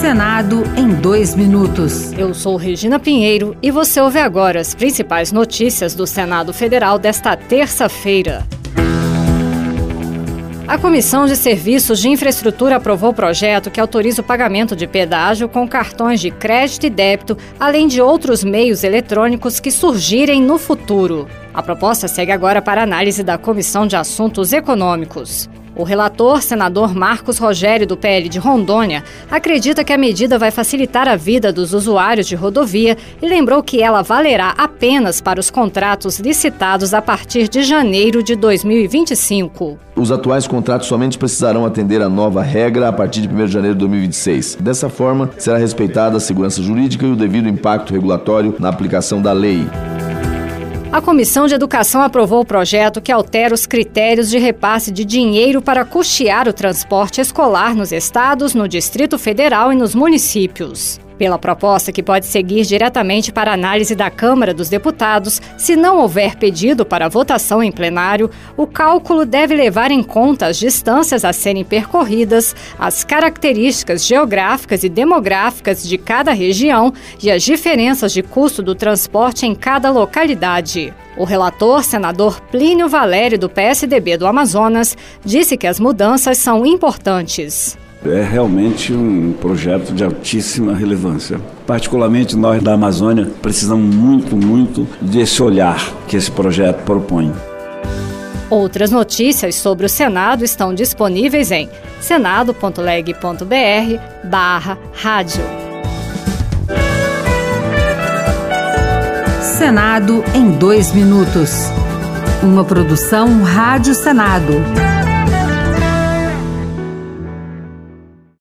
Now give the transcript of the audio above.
Senado em dois minutos. Eu sou Regina Pinheiro e você ouve agora as principais notícias do Senado Federal desta terça-feira. A Comissão de Serviços de Infraestrutura aprovou o projeto que autoriza o pagamento de pedágio com cartões de crédito e débito, além de outros meios eletrônicos que surgirem no futuro. A proposta segue agora para análise da Comissão de Assuntos Econômicos. O relator, senador Marcos Rogério, do PL de Rondônia, acredita que a medida vai facilitar a vida dos usuários de rodovia e lembrou que ela valerá apenas para os contratos licitados a partir de janeiro de 2025. Os atuais contratos somente precisarão atender a nova regra a partir de 1 de janeiro de 2026. Dessa forma, será respeitada a segurança jurídica e o devido impacto regulatório na aplicação da lei. A Comissão de Educação aprovou o projeto que altera os critérios de repasse de dinheiro para custear o transporte escolar nos estados, no Distrito Federal e nos municípios pela proposta que pode seguir diretamente para análise da Câmara dos Deputados, se não houver pedido para votação em plenário, o cálculo deve levar em conta as distâncias a serem percorridas, as características geográficas e demográficas de cada região e as diferenças de custo do transporte em cada localidade. O relator, senador Plínio Valério, do PSDB do Amazonas, disse que as mudanças são importantes. É realmente um projeto de altíssima relevância. Particularmente nós da Amazônia precisamos muito, muito desse olhar que esse projeto propõe. Outras notícias sobre o Senado estão disponíveis em senado.leg.br barra rádio. Senado em dois minutos. Uma produção Rádio Senado.